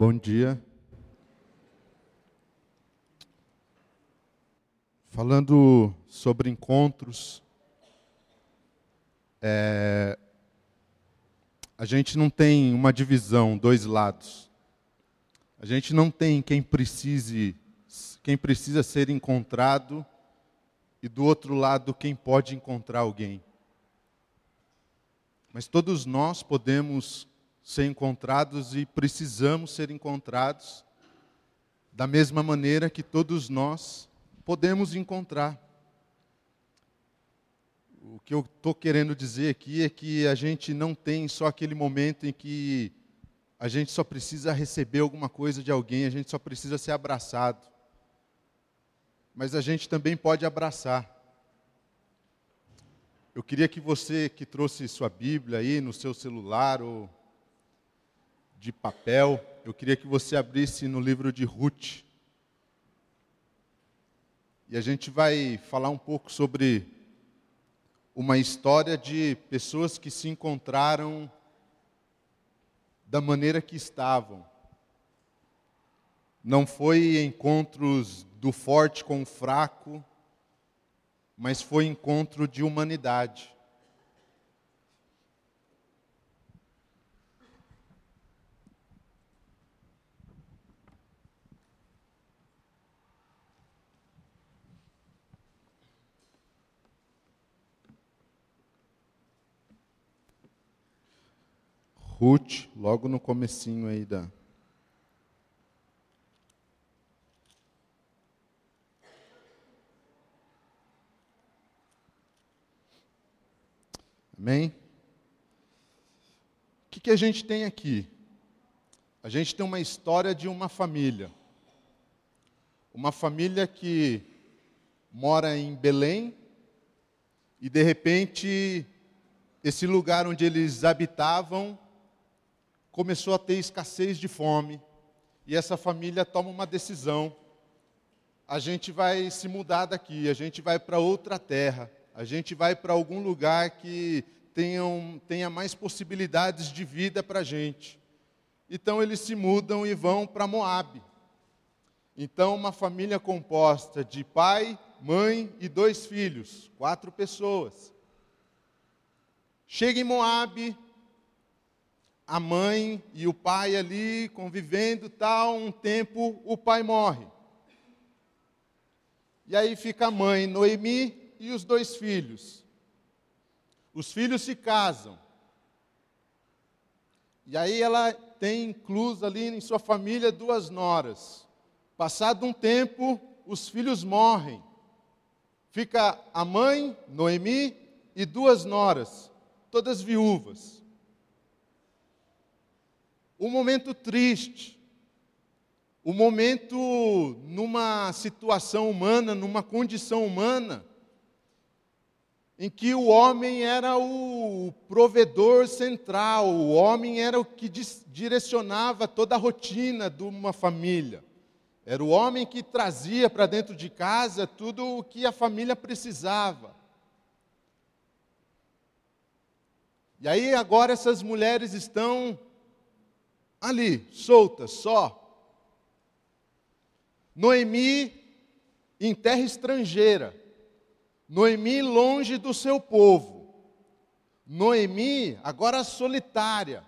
Bom dia. Falando sobre encontros, é, a gente não tem uma divisão, dois lados. A gente não tem quem precise, quem precisa ser encontrado e do outro lado quem pode encontrar alguém. Mas todos nós podemos ser encontrados e precisamos ser encontrados da mesma maneira que todos nós podemos encontrar. O que eu estou querendo dizer aqui é que a gente não tem só aquele momento em que a gente só precisa receber alguma coisa de alguém, a gente só precisa ser abraçado. Mas a gente também pode abraçar. Eu queria que você que trouxe sua Bíblia aí no seu celular ou de papel, eu queria que você abrisse no livro de Ruth. E a gente vai falar um pouco sobre uma história de pessoas que se encontraram da maneira que estavam. Não foi encontros do forte com o fraco, mas foi encontro de humanidade. Ruth, logo no comecinho aí da, Amém? O que, que a gente tem aqui? A gente tem uma história de uma família. Uma família que mora em Belém e, de repente, esse lugar onde eles habitavam começou a ter escassez de fome. E essa família toma uma decisão. A gente vai se mudar daqui, a gente vai para outra terra a gente vai para algum lugar que tenham, tenha mais possibilidades de vida para a gente. Então eles se mudam e vão para Moab. Então, uma família composta de pai, mãe e dois filhos, quatro pessoas. Chega em Moab, a mãe e o pai ali convivendo, tal, um tempo o pai morre. E aí fica a mãe Noemi e os dois filhos. Os filhos se casam. E aí ela tem incluso ali em sua família duas noras. Passado um tempo, os filhos morrem. Fica a mãe, Noemi, e duas noras, todas viúvas. Um momento triste. Um momento numa situação humana, numa condição humana, em que o homem era o provedor central, o homem era o que direcionava toda a rotina de uma família. Era o homem que trazia para dentro de casa tudo o que a família precisava. E aí agora essas mulheres estão ali, soltas, só. Noemi em terra estrangeira. Noemi longe do seu povo. Noemi agora solitária.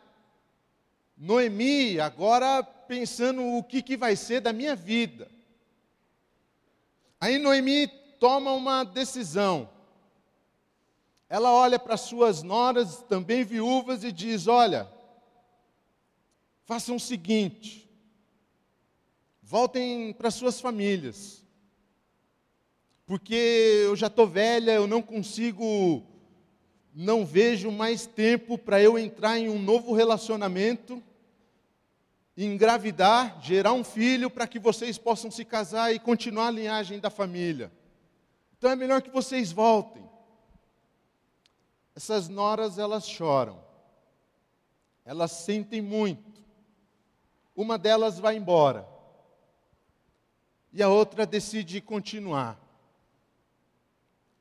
Noemi agora pensando o que, que vai ser da minha vida. Aí Noemi toma uma decisão. Ela olha para suas noras, também viúvas, e diz: Olha, façam o seguinte, voltem para suas famílias porque eu já estou velha, eu não consigo, não vejo mais tempo para eu entrar em um novo relacionamento, engravidar, gerar um filho para que vocês possam se casar e continuar a linhagem da família. Então é melhor que vocês voltem. Essas noras, elas choram, elas sentem muito. Uma delas vai embora, e a outra decide continuar.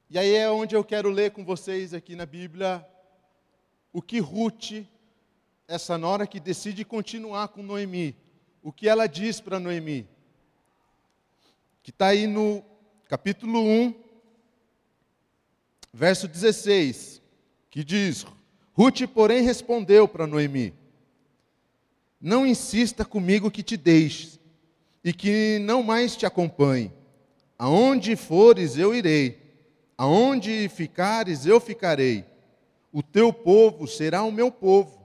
E aí é onde eu quero ler com vocês aqui na Bíblia o que Ruth, essa nora que decide continuar com Noemi, o que ela diz para Noemi. Que está aí no capítulo 1, verso 16, que diz: Ruth, porém, respondeu para Noemi: Não insista comigo que te deixes e que não mais te acompanhe. Aonde fores, eu irei. Aonde ficares, eu ficarei. O teu povo será o meu povo.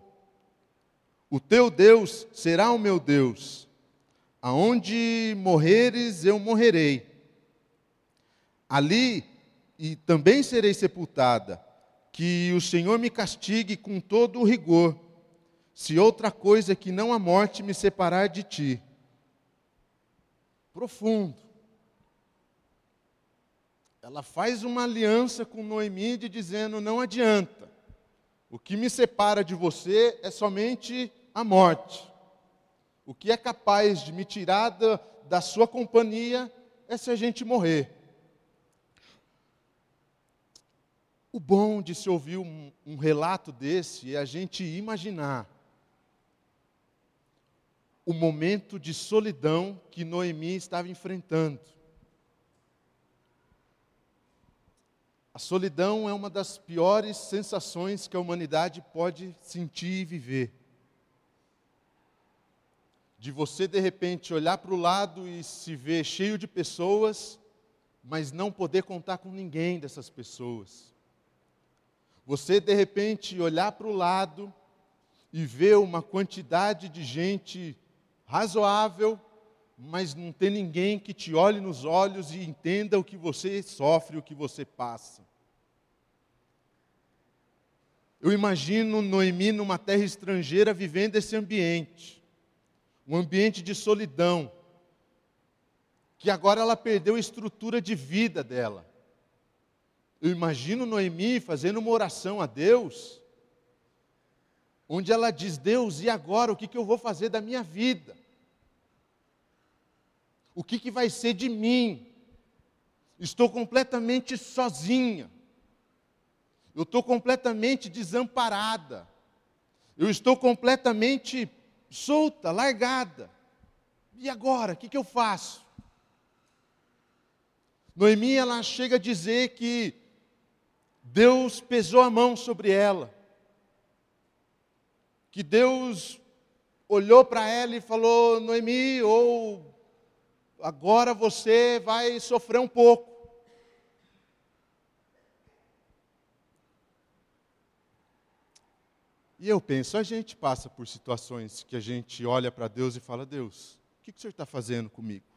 O teu Deus será o meu Deus. Aonde morreres, eu morrerei. Ali e também serei sepultada. Que o Senhor me castigue com todo o rigor, se outra coisa que não a morte me separar de ti. Profundo. Ela faz uma aliança com Noemi dizendo: não adianta. O que me separa de você é somente a morte. O que é capaz de me tirar da, da sua companhia é se a gente morrer. O bom de se ouvir um, um relato desse é a gente imaginar o momento de solidão que Noemi estava enfrentando. A solidão é uma das piores sensações que a humanidade pode sentir e viver. De você, de repente, olhar para o lado e se ver cheio de pessoas, mas não poder contar com ninguém dessas pessoas. Você, de repente, olhar para o lado e ver uma quantidade de gente razoável, mas não ter ninguém que te olhe nos olhos e entenda o que você sofre, o que você passa. Eu imagino Noemi numa terra estrangeira vivendo esse ambiente, um ambiente de solidão, que agora ela perdeu a estrutura de vida dela. Eu imagino Noemi fazendo uma oração a Deus, onde ela diz: Deus, e agora o que, que eu vou fazer da minha vida? O que, que vai ser de mim? Estou completamente sozinha. Eu estou completamente desamparada. Eu estou completamente solta, largada. E agora, o que, que eu faço? Noemi, ela chega a dizer que Deus pesou a mão sobre ela. Que Deus olhou para ela e falou: Noemi, ou agora você vai sofrer um pouco. E eu penso, a gente passa por situações que a gente olha para Deus e fala: Deus, o que, que o Senhor está fazendo comigo?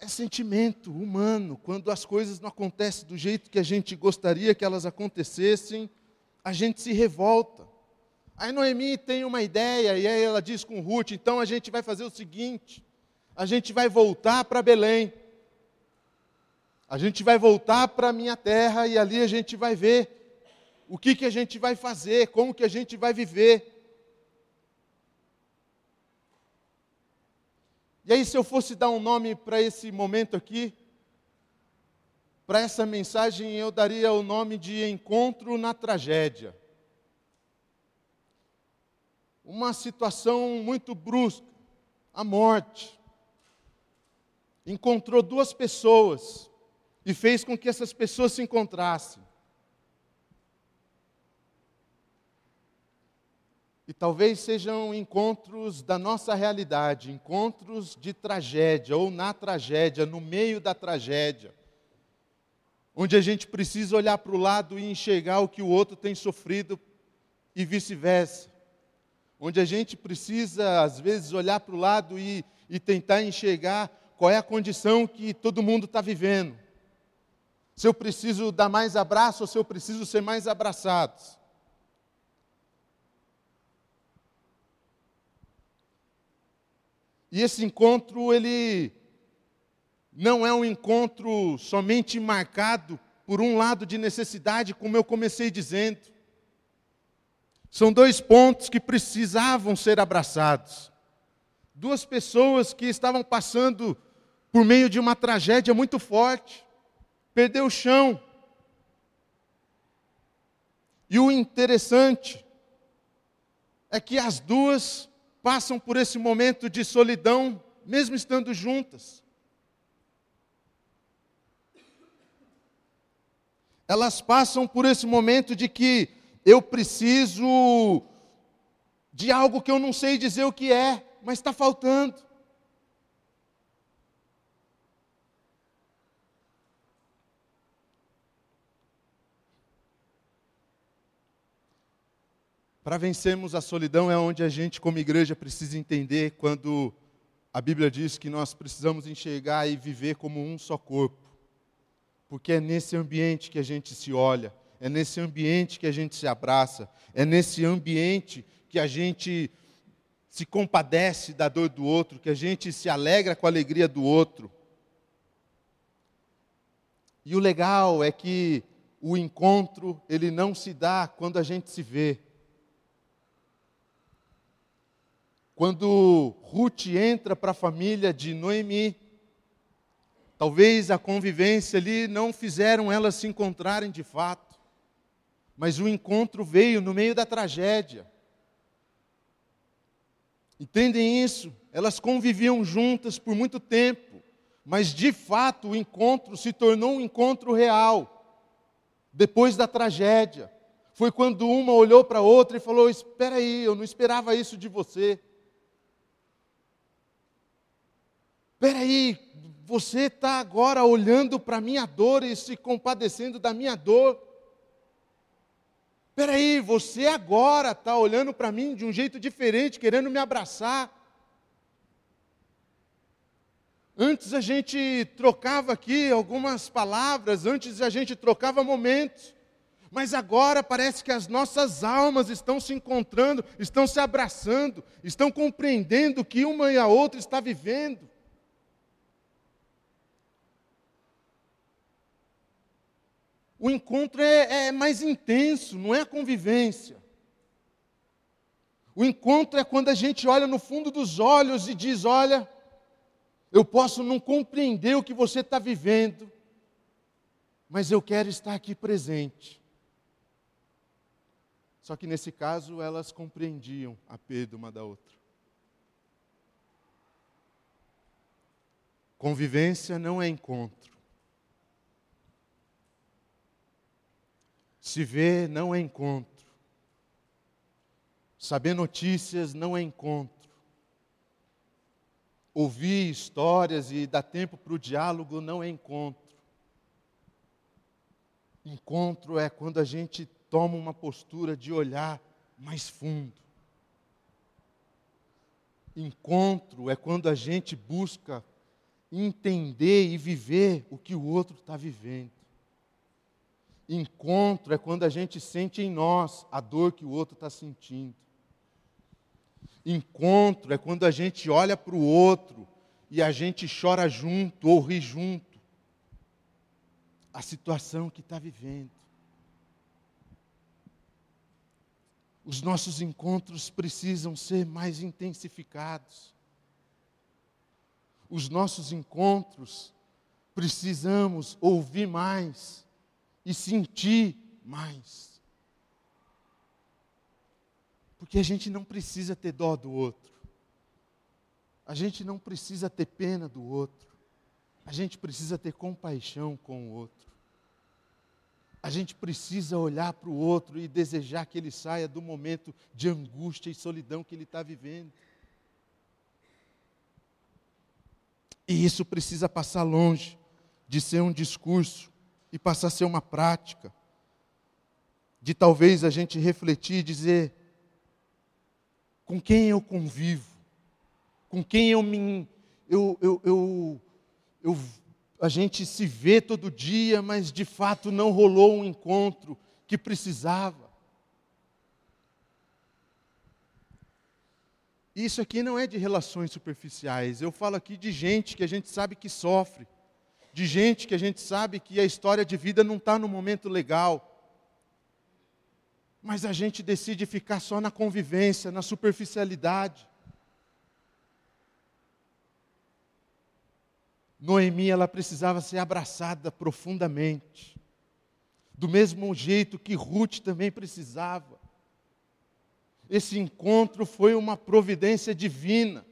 É sentimento humano. Quando as coisas não acontecem do jeito que a gente gostaria que elas acontecessem, a gente se revolta. Aí Noemi tem uma ideia, e aí ela diz com Ruth: então a gente vai fazer o seguinte: a gente vai voltar para Belém. A gente vai voltar para a minha terra e ali a gente vai ver o que, que a gente vai fazer, como que a gente vai viver. E aí, se eu fosse dar um nome para esse momento aqui, para essa mensagem, eu daria o nome de Encontro na Tragédia. Uma situação muito brusca, a morte. Encontrou duas pessoas e fez com que essas pessoas se encontrassem. E talvez sejam encontros da nossa realidade, encontros de tragédia, ou na tragédia, no meio da tragédia, onde a gente precisa olhar para o lado e enxergar o que o outro tem sofrido e vice-versa. Onde a gente precisa, às vezes, olhar para o lado e, e tentar enxergar qual é a condição que todo mundo está vivendo. Se eu preciso dar mais abraço ou se eu preciso ser mais abraçado. E esse encontro, ele não é um encontro somente marcado por um lado de necessidade, como eu comecei dizendo. São dois pontos que precisavam ser abraçados. Duas pessoas que estavam passando por meio de uma tragédia muito forte, perdeu o chão. E o interessante é que as duas passam por esse momento de solidão, mesmo estando juntas. Elas passam por esse momento de que eu preciso de algo que eu não sei dizer o que é, mas está faltando. Para vencermos a solidão é onde a gente, como igreja, precisa entender quando a Bíblia diz que nós precisamos enxergar e viver como um só corpo. Porque é nesse ambiente que a gente se olha, é nesse ambiente que a gente se abraça, é nesse ambiente que a gente se compadece da dor do outro, que a gente se alegra com a alegria do outro. E o legal é que o encontro, ele não se dá quando a gente se vê. Quando Ruth entra para a família de Noemi, talvez a convivência ali não fizeram elas se encontrarem de fato, mas o encontro veio no meio da tragédia. Entendem isso? Elas conviviam juntas por muito tempo, mas de fato o encontro se tornou um encontro real, depois da tragédia. Foi quando uma olhou para a outra e falou: Espera aí, eu não esperava isso de você. Espera aí, você está agora olhando para a minha dor e se compadecendo da minha dor. Espera aí, você agora está olhando para mim de um jeito diferente, querendo me abraçar. Antes a gente trocava aqui algumas palavras, antes a gente trocava momentos, mas agora parece que as nossas almas estão se encontrando, estão se abraçando, estão compreendendo o que uma e a outra está vivendo. O encontro é, é mais intenso, não é a convivência. O encontro é quando a gente olha no fundo dos olhos e diz: Olha, eu posso não compreender o que você está vivendo, mas eu quero estar aqui presente. Só que nesse caso elas compreendiam a perda uma da outra. Convivência não é encontro. Se ver não é encontro. Saber notícias não é encontro. Ouvir histórias e dar tempo para o diálogo não é encontro. Encontro é quando a gente toma uma postura de olhar mais fundo. Encontro é quando a gente busca entender e viver o que o outro está vivendo. Encontro é quando a gente sente em nós a dor que o outro está sentindo. Encontro é quando a gente olha para o outro e a gente chora junto ou ri junto. A situação que está vivendo. Os nossos encontros precisam ser mais intensificados. Os nossos encontros precisamos ouvir mais e sentir mais. Porque a gente não precisa ter dó do outro. A gente não precisa ter pena do outro. A gente precisa ter compaixão com o outro. A gente precisa olhar para o outro e desejar que ele saia do momento de angústia e solidão que ele está vivendo. E isso precisa passar longe de ser um discurso e passar a ser uma prática. De talvez a gente refletir e dizer: com quem eu convivo? Com quem eu me. Eu, eu, eu, eu, a gente se vê todo dia, mas de fato não rolou um encontro que precisava. Isso aqui não é de relações superficiais, eu falo aqui de gente que a gente sabe que sofre de gente que a gente sabe que a história de vida não está no momento legal. Mas a gente decide ficar só na convivência, na superficialidade. Noemi, ela precisava ser abraçada profundamente. Do mesmo jeito que Ruth também precisava. Esse encontro foi uma providência divina.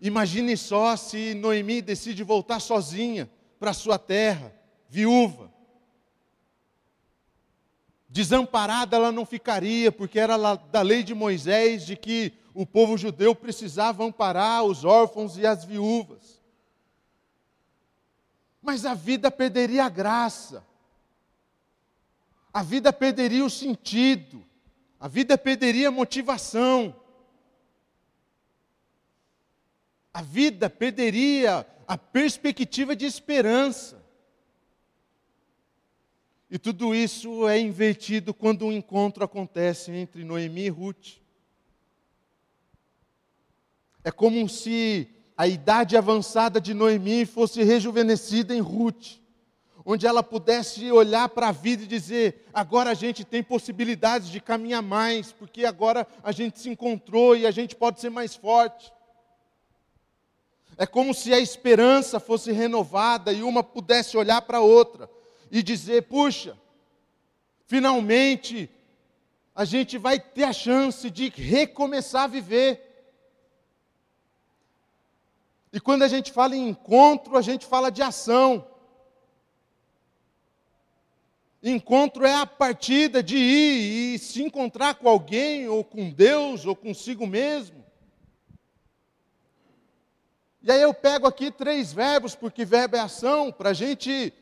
Imagine só se Noemi decide voltar sozinha para sua terra, viúva. Desamparada ela não ficaria, porque era da lei de Moisés de que o povo judeu precisava amparar os órfãos e as viúvas. Mas a vida perderia a graça, a vida perderia o sentido, a vida perderia a motivação, a vida perderia a perspectiva de esperança. E tudo isso é invertido quando um encontro acontece entre Noemi e Ruth. É como se a idade avançada de Noemi fosse rejuvenescida em Ruth, onde ela pudesse olhar para a vida e dizer: agora a gente tem possibilidades de caminhar mais, porque agora a gente se encontrou e a gente pode ser mais forte. É como se a esperança fosse renovada e uma pudesse olhar para a outra e dizer: puxa, finalmente a gente vai ter a chance de recomeçar a viver. E quando a gente fala em encontro, a gente fala de ação. Encontro é a partida de ir e se encontrar com alguém, ou com Deus, ou consigo mesmo. E aí eu pego aqui três verbos, porque verbo é ação, para a gente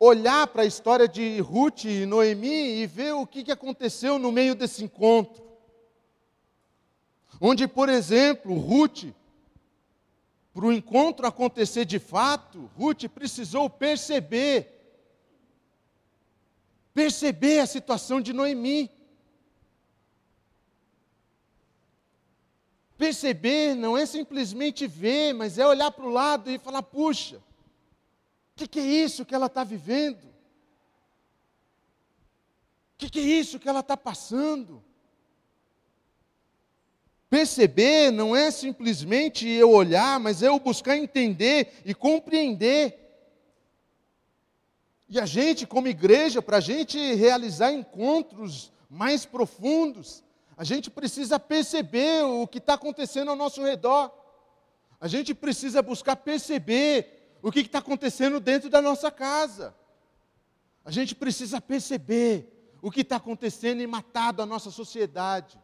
olhar para a história de Ruth e Noemi e ver o que, que aconteceu no meio desse encontro. Onde, por exemplo, Ruth, para o encontro acontecer de fato, Ruth precisou perceber, perceber a situação de Noemi. Perceber não é simplesmente ver, mas é olhar para o lado e falar: puxa, que, que é isso que ela está vivendo? O que, que é isso que ela está passando? Perceber não é simplesmente eu olhar, mas é eu buscar entender e compreender. E a gente, como igreja, para a gente realizar encontros mais profundos, a gente precisa perceber o que está acontecendo ao nosso redor. A gente precisa buscar perceber o que está acontecendo dentro da nossa casa. A gente precisa perceber o que está acontecendo e matado a nossa sociedade.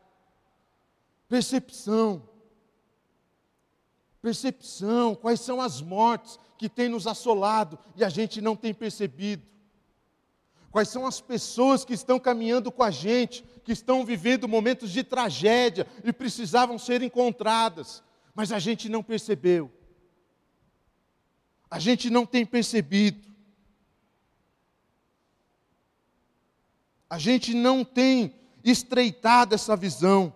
Percepção. Percepção, quais são as mortes que têm nos assolado e a gente não tem percebido. Quais são as pessoas que estão caminhando com a gente, que estão vivendo momentos de tragédia e precisavam ser encontradas, mas a gente não percebeu a gente não tem percebido. A gente não tem estreitado essa visão.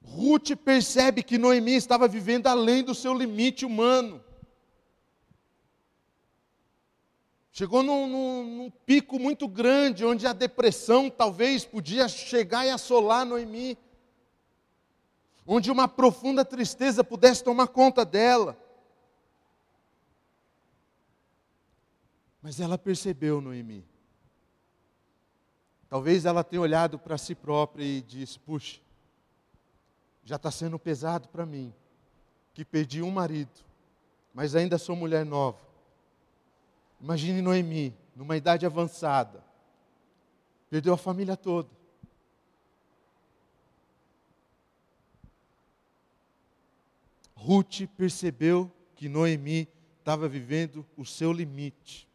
Ruth percebe que Noemi estava vivendo além do seu limite humano. Chegou num, num, num, pico muito grande, onde a depressão talvez podia chegar e assolar Noemi, onde uma profunda tristeza pudesse tomar conta dela. Mas ela percebeu Noemi. Talvez ela tenha olhado para si própria e disse: Puxa, já está sendo pesado para mim, que perdi um marido, mas ainda sou mulher nova. Imagine Noemi, numa idade avançada, perdeu a família toda. Ruth percebeu que Noemi estava vivendo o seu limite.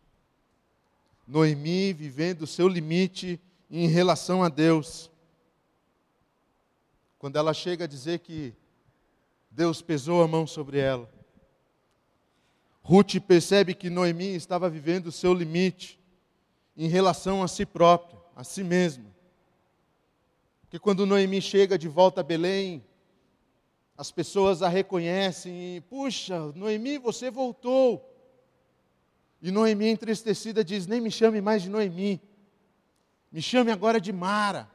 Noemi vivendo o seu limite em relação a Deus. Quando ela chega a dizer que Deus pesou a mão sobre ela. Ruth percebe que Noemi estava vivendo o seu limite em relação a si própria, a si mesma. Porque quando Noemi chega de volta a Belém, as pessoas a reconhecem e, puxa, Noemi, você voltou. E Noemi, entristecida, diz: Nem me chame mais de Noemi, me chame agora de Mara.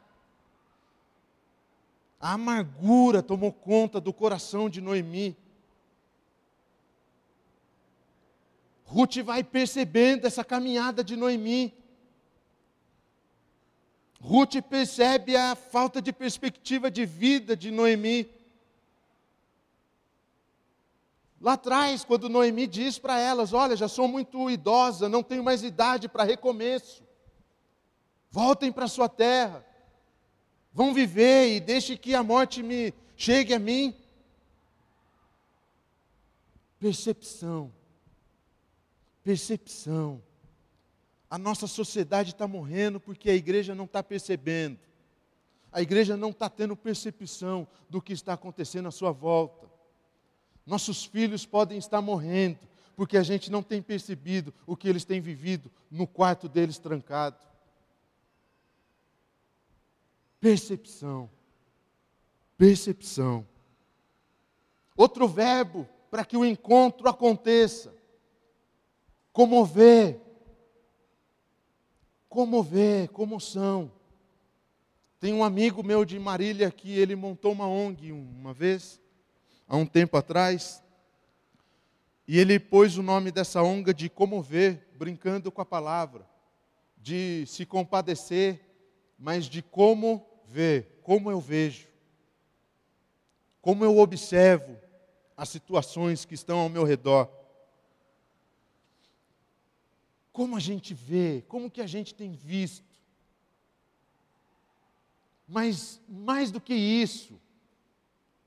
A amargura tomou conta do coração de Noemi. Ruth vai percebendo essa caminhada de Noemi. Ruth percebe a falta de perspectiva de vida de Noemi. Lá atrás, quando Noemi diz para elas: Olha, já sou muito idosa, não tenho mais idade para recomeço. Voltem para sua terra. Vão viver e deixe que a morte me chegue a mim. Percepção. Percepção. A nossa sociedade está morrendo porque a igreja não está percebendo. A igreja não está tendo percepção do que está acontecendo à sua volta. Nossos filhos podem estar morrendo porque a gente não tem percebido o que eles têm vivido no quarto deles trancado. Percepção. Percepção. Outro verbo para que o encontro aconteça. Comover. Comover, comoção. Tem um amigo meu de Marília que ele montou uma ONG uma vez, há um tempo atrás, e ele pôs o nome dessa ONG de comover, brincando com a palavra, de se compadecer, mas de como ver, como eu vejo, como eu observo as situações que estão ao meu redor. Como a gente vê, como que a gente tem visto. Mas mais do que isso,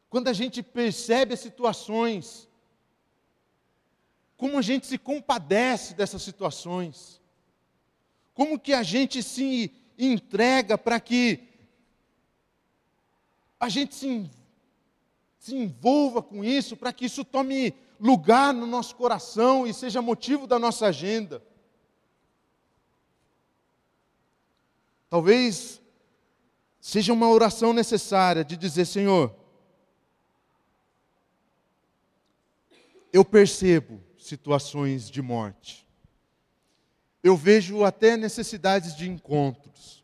quando a gente percebe as situações, como a gente se compadece dessas situações, como que a gente se entrega para que a gente se, se envolva com isso, para que isso tome lugar no nosso coração e seja motivo da nossa agenda. Talvez seja uma oração necessária de dizer: Senhor, eu percebo situações de morte, eu vejo até necessidades de encontros,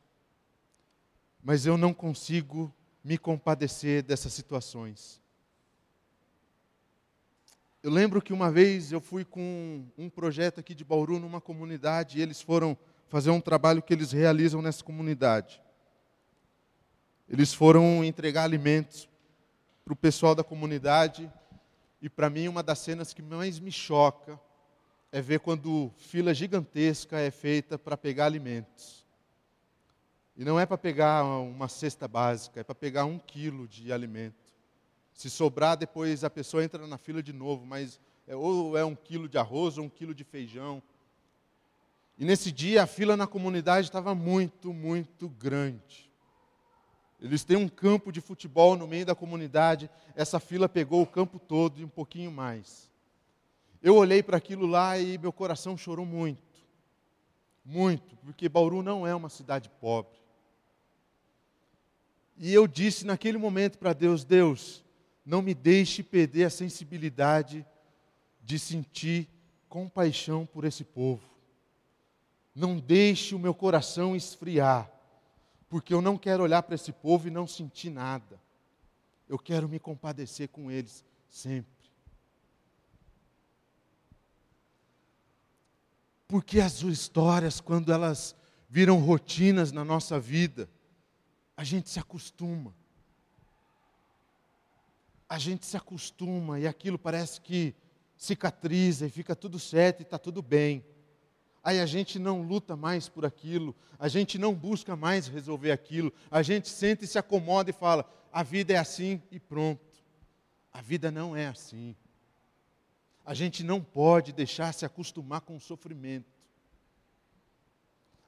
mas eu não consigo me compadecer dessas situações. Eu lembro que uma vez eu fui com um projeto aqui de Bauru numa comunidade e eles foram fazer um trabalho que eles realizam nessa comunidade. Eles foram entregar alimentos para o pessoal da comunidade e para mim uma das cenas que mais me choca é ver quando fila gigantesca é feita para pegar alimentos. E não é para pegar uma cesta básica, é para pegar um quilo de alimento. Se sobrar, depois a pessoa entra na fila de novo, mas é, ou é um quilo de arroz ou um quilo de feijão. E nesse dia a fila na comunidade estava muito, muito grande. Eles têm um campo de futebol no meio da comunidade, essa fila pegou o campo todo e um pouquinho mais. Eu olhei para aquilo lá e meu coração chorou muito. Muito, porque Bauru não é uma cidade pobre. E eu disse naquele momento para Deus: Deus, não me deixe perder a sensibilidade de sentir compaixão por esse povo. Não deixe o meu coração esfriar, porque eu não quero olhar para esse povo e não sentir nada. Eu quero me compadecer com eles sempre. Porque as histórias, quando elas viram rotinas na nossa vida, a gente se acostuma. A gente se acostuma e aquilo parece que cicatriza e fica tudo certo e está tudo bem. Aí a gente não luta mais por aquilo, a gente não busca mais resolver aquilo, a gente senta e se acomoda e fala: a vida é assim e pronto. A vida não é assim. A gente não pode deixar se acostumar com o sofrimento.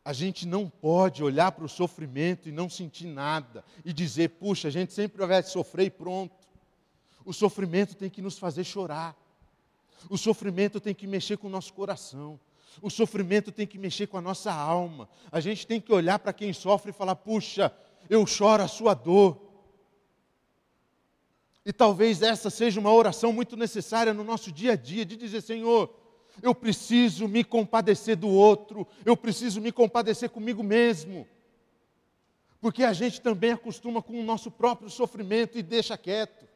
A gente não pode olhar para o sofrimento e não sentir nada e dizer, puxa, a gente sempre vai sofrer e pronto. O sofrimento tem que nos fazer chorar. O sofrimento tem que mexer com o nosso coração. O sofrimento tem que mexer com a nossa alma. A gente tem que olhar para quem sofre e falar: puxa, eu choro a sua dor. E talvez essa seja uma oração muito necessária no nosso dia a dia, de dizer: Senhor, eu preciso me compadecer do outro, eu preciso me compadecer comigo mesmo. Porque a gente também acostuma com o nosso próprio sofrimento e deixa quieto.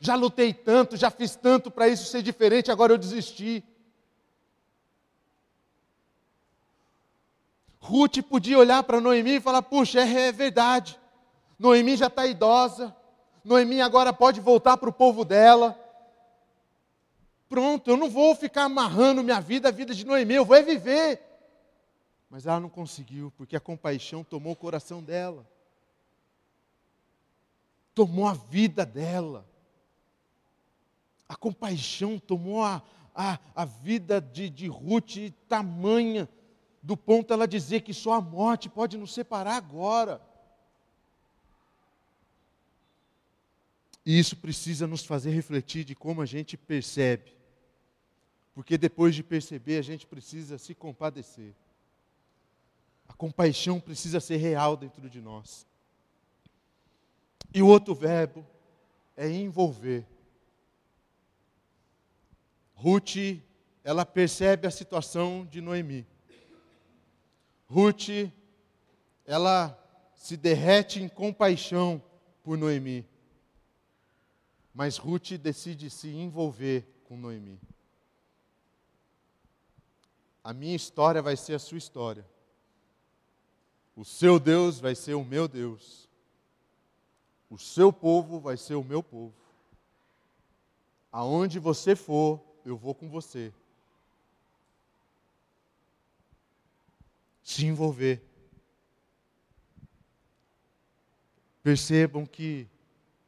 Já lutei tanto, já fiz tanto para isso ser diferente, agora eu desisti. Ruth podia olhar para Noemi e falar: puxa, é, é verdade. Noemi já está idosa. Noemi agora pode voltar para o povo dela. Pronto, eu não vou ficar amarrando minha vida à vida de Noemi, eu vou é viver. Mas ela não conseguiu, porque a compaixão tomou o coração dela, tomou a vida dela. A compaixão tomou a, a, a vida de, de Ruth tamanha, do ponto ela dizer que só a morte pode nos separar agora. E isso precisa nos fazer refletir de como a gente percebe. Porque depois de perceber, a gente precisa se compadecer. A compaixão precisa ser real dentro de nós. E o outro verbo é envolver. Ruth, ela percebe a situação de Noemi. Ruth, ela se derrete em compaixão por Noemi. Mas Ruth decide se envolver com Noemi. A minha história vai ser a sua história. O seu Deus vai ser o meu Deus. O seu povo vai ser o meu povo. Aonde você for, eu vou com você. Se envolver. Percebam que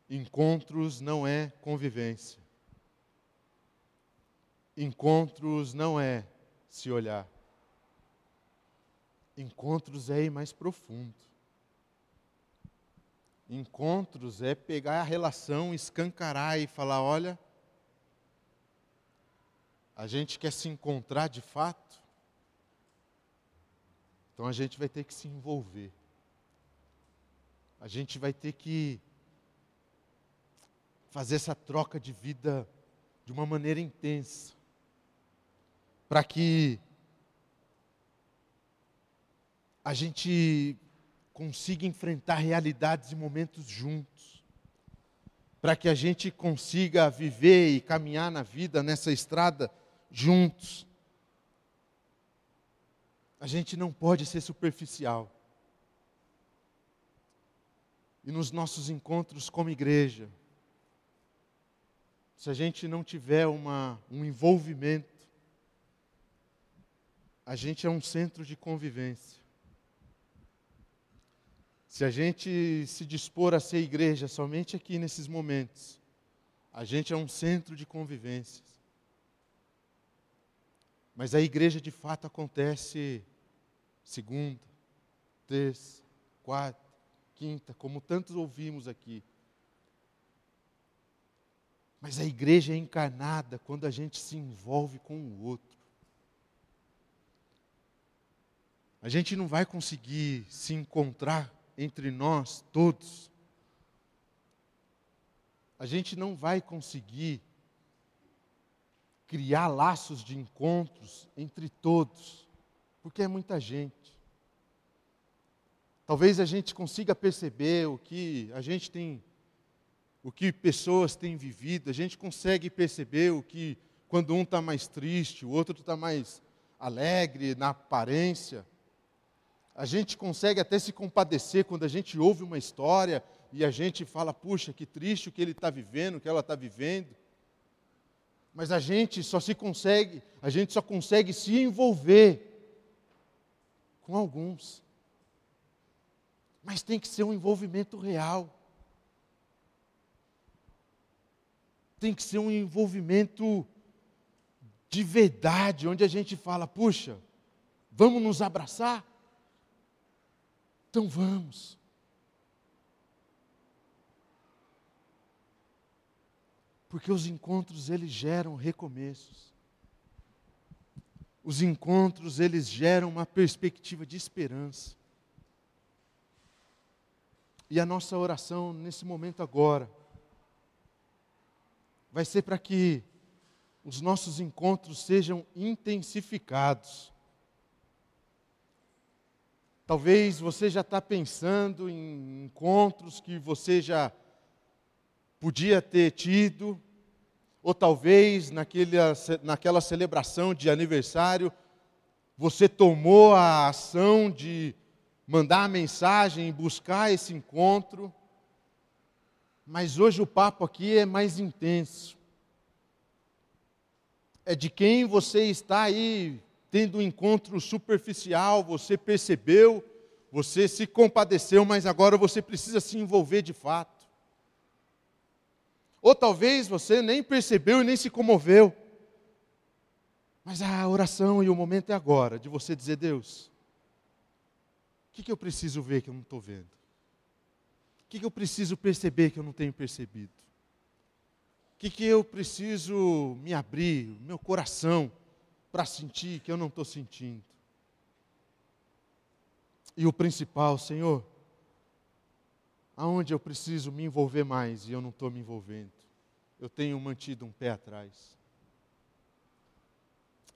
encontros não é convivência. Encontros não é se olhar. Encontros é ir mais profundo. Encontros é pegar a relação, escancarar e falar: olha, a gente quer se encontrar de fato, então a gente vai ter que se envolver. A gente vai ter que fazer essa troca de vida de uma maneira intensa, para que a gente consiga enfrentar realidades e momentos juntos, para que a gente consiga viver e caminhar na vida nessa estrada juntos. A gente não pode ser superficial. E nos nossos encontros como igreja, se a gente não tiver uma, um envolvimento, a gente é um centro de convivência. Se a gente se dispor a ser igreja somente aqui nesses momentos, a gente é um centro de convivências. Mas a igreja de fato acontece segunda, terça, quarta, quinta, como tantos ouvimos aqui. Mas a igreja é encarnada quando a gente se envolve com o outro. A gente não vai conseguir se encontrar entre nós todos. A gente não vai conseguir criar laços de encontros entre todos, porque é muita gente. Talvez a gente consiga perceber o que a gente tem, o que pessoas têm vivido, a gente consegue perceber o que, quando um está mais triste, o outro está mais alegre na aparência. A gente consegue até se compadecer quando a gente ouve uma história e a gente fala, puxa, que triste o que ele está vivendo, o que ela está vivendo. Mas a gente só se consegue, a gente só consegue se envolver com alguns. Mas tem que ser um envolvimento real. Tem que ser um envolvimento de verdade, onde a gente fala, puxa, vamos nos abraçar? Então vamos. Porque os encontros eles geram recomeços. Os encontros eles geram uma perspectiva de esperança. E a nossa oração nesse momento agora vai ser para que os nossos encontros sejam intensificados. Talvez você já está pensando em encontros que você já podia ter tido, ou talvez naquele, naquela celebração de aniversário, você tomou a ação de mandar a mensagem, buscar esse encontro. Mas hoje o papo aqui é mais intenso. É de quem você está aí tendo um encontro superficial, você percebeu, você se compadeceu, mas agora você precisa se envolver de fato. Ou talvez você nem percebeu e nem se comoveu. Mas a oração e o momento é agora, de você dizer: Deus, o que, que eu preciso ver que eu não estou vendo? O que, que eu preciso perceber que eu não tenho percebido? O que, que eu preciso me abrir, meu coração, para sentir que eu não estou sentindo? E o principal, Senhor, aonde eu preciso me envolver mais e eu não estou me envolvendo. Eu tenho mantido um pé atrás.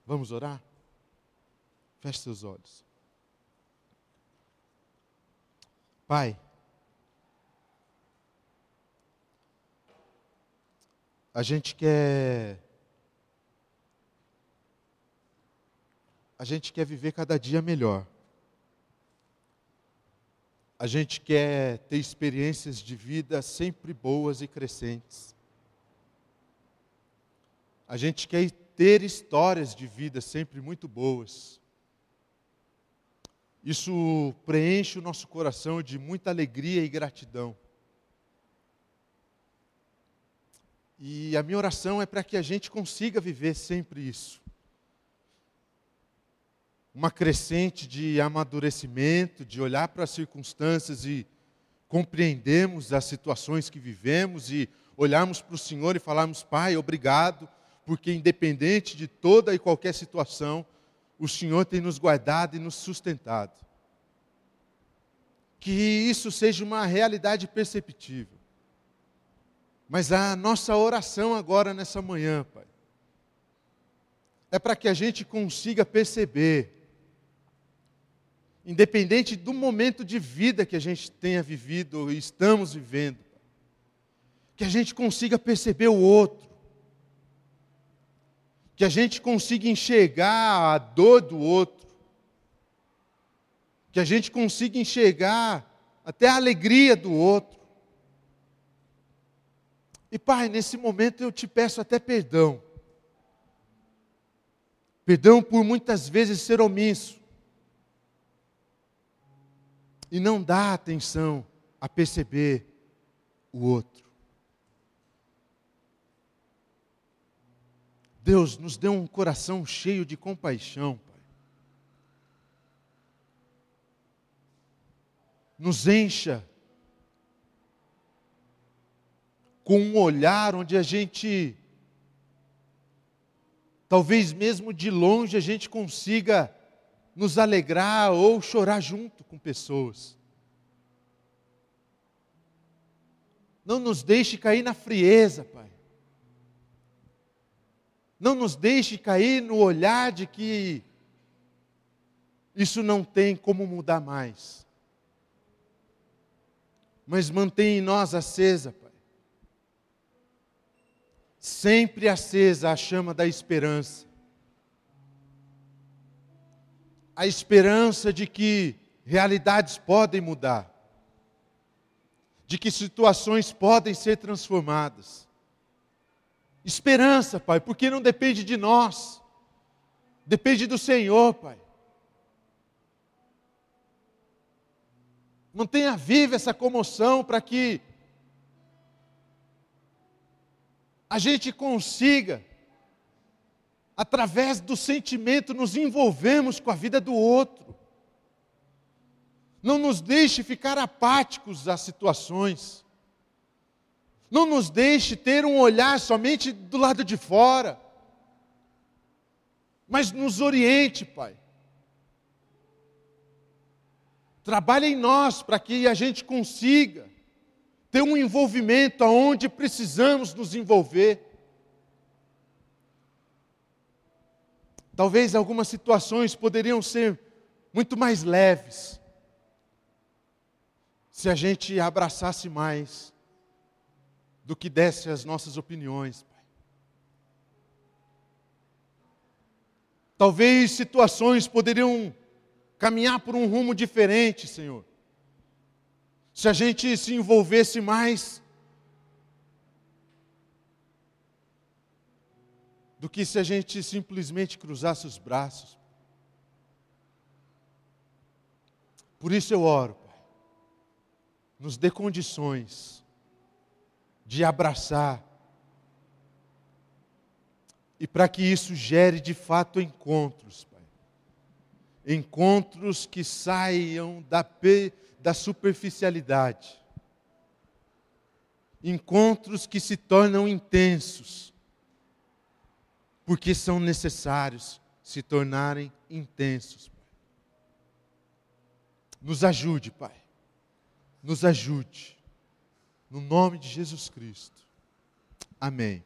Vamos orar? Feche seus olhos. Pai, a gente quer. A gente quer viver cada dia melhor a gente quer ter experiências de vida sempre boas e crescentes. A gente quer ter histórias de vida sempre muito boas. Isso preenche o nosso coração de muita alegria e gratidão. E a minha oração é para que a gente consiga viver sempre isso uma crescente de amadurecimento, de olhar para as circunstâncias e compreendermos as situações que vivemos e olharmos para o Senhor e falarmos, Pai, obrigado, porque independente de toda e qualquer situação, o Senhor tem nos guardado e nos sustentado. Que isso seja uma realidade perceptível. Mas a nossa oração agora nessa manhã, Pai, é para que a gente consiga perceber independente do momento de vida que a gente tenha vivido e estamos vivendo, que a gente consiga perceber o outro, que a gente consiga enxergar a dor do outro, que a gente consiga enxergar até a alegria do outro. E Pai, nesse momento eu te peço até perdão. Perdão por muitas vezes ser omisso e não dá atenção a perceber o outro. Deus nos deu um coração cheio de compaixão, Pai. Nos encha com um olhar onde a gente, talvez mesmo de longe, a gente consiga nos alegrar ou chorar junto com pessoas. Não nos deixe cair na frieza, Pai. Não nos deixe cair no olhar de que isso não tem como mudar mais. Mas mantém em nós acesa, Pai. Sempre acesa a chama da esperança a esperança de que realidades podem mudar, de que situações podem ser transformadas. Esperança, Pai, porque não depende de nós, depende do Senhor, Pai. Mantenha viva essa comoção para que a gente consiga através do sentimento, nos envolvemos com a vida do outro. Não nos deixe ficar apáticos às situações. Não nos deixe ter um olhar somente do lado de fora. Mas nos oriente, Pai. Trabalhe em nós para que a gente consiga ter um envolvimento aonde precisamos nos envolver. Talvez algumas situações poderiam ser muito mais leves se a gente abraçasse mais do que desse as nossas opiniões. Talvez situações poderiam caminhar por um rumo diferente, Senhor. Se a gente se envolvesse mais do que se a gente simplesmente cruzasse os braços. Por isso eu oro, Pai. Nos dê condições de abraçar e para que isso gere de fato encontros, Pai. Encontros que saiam da, da superficialidade. Encontros que se tornam intensos. Porque são necessários se tornarem intensos. Pai. Nos ajude, Pai. Nos ajude. No nome de Jesus Cristo. Amém.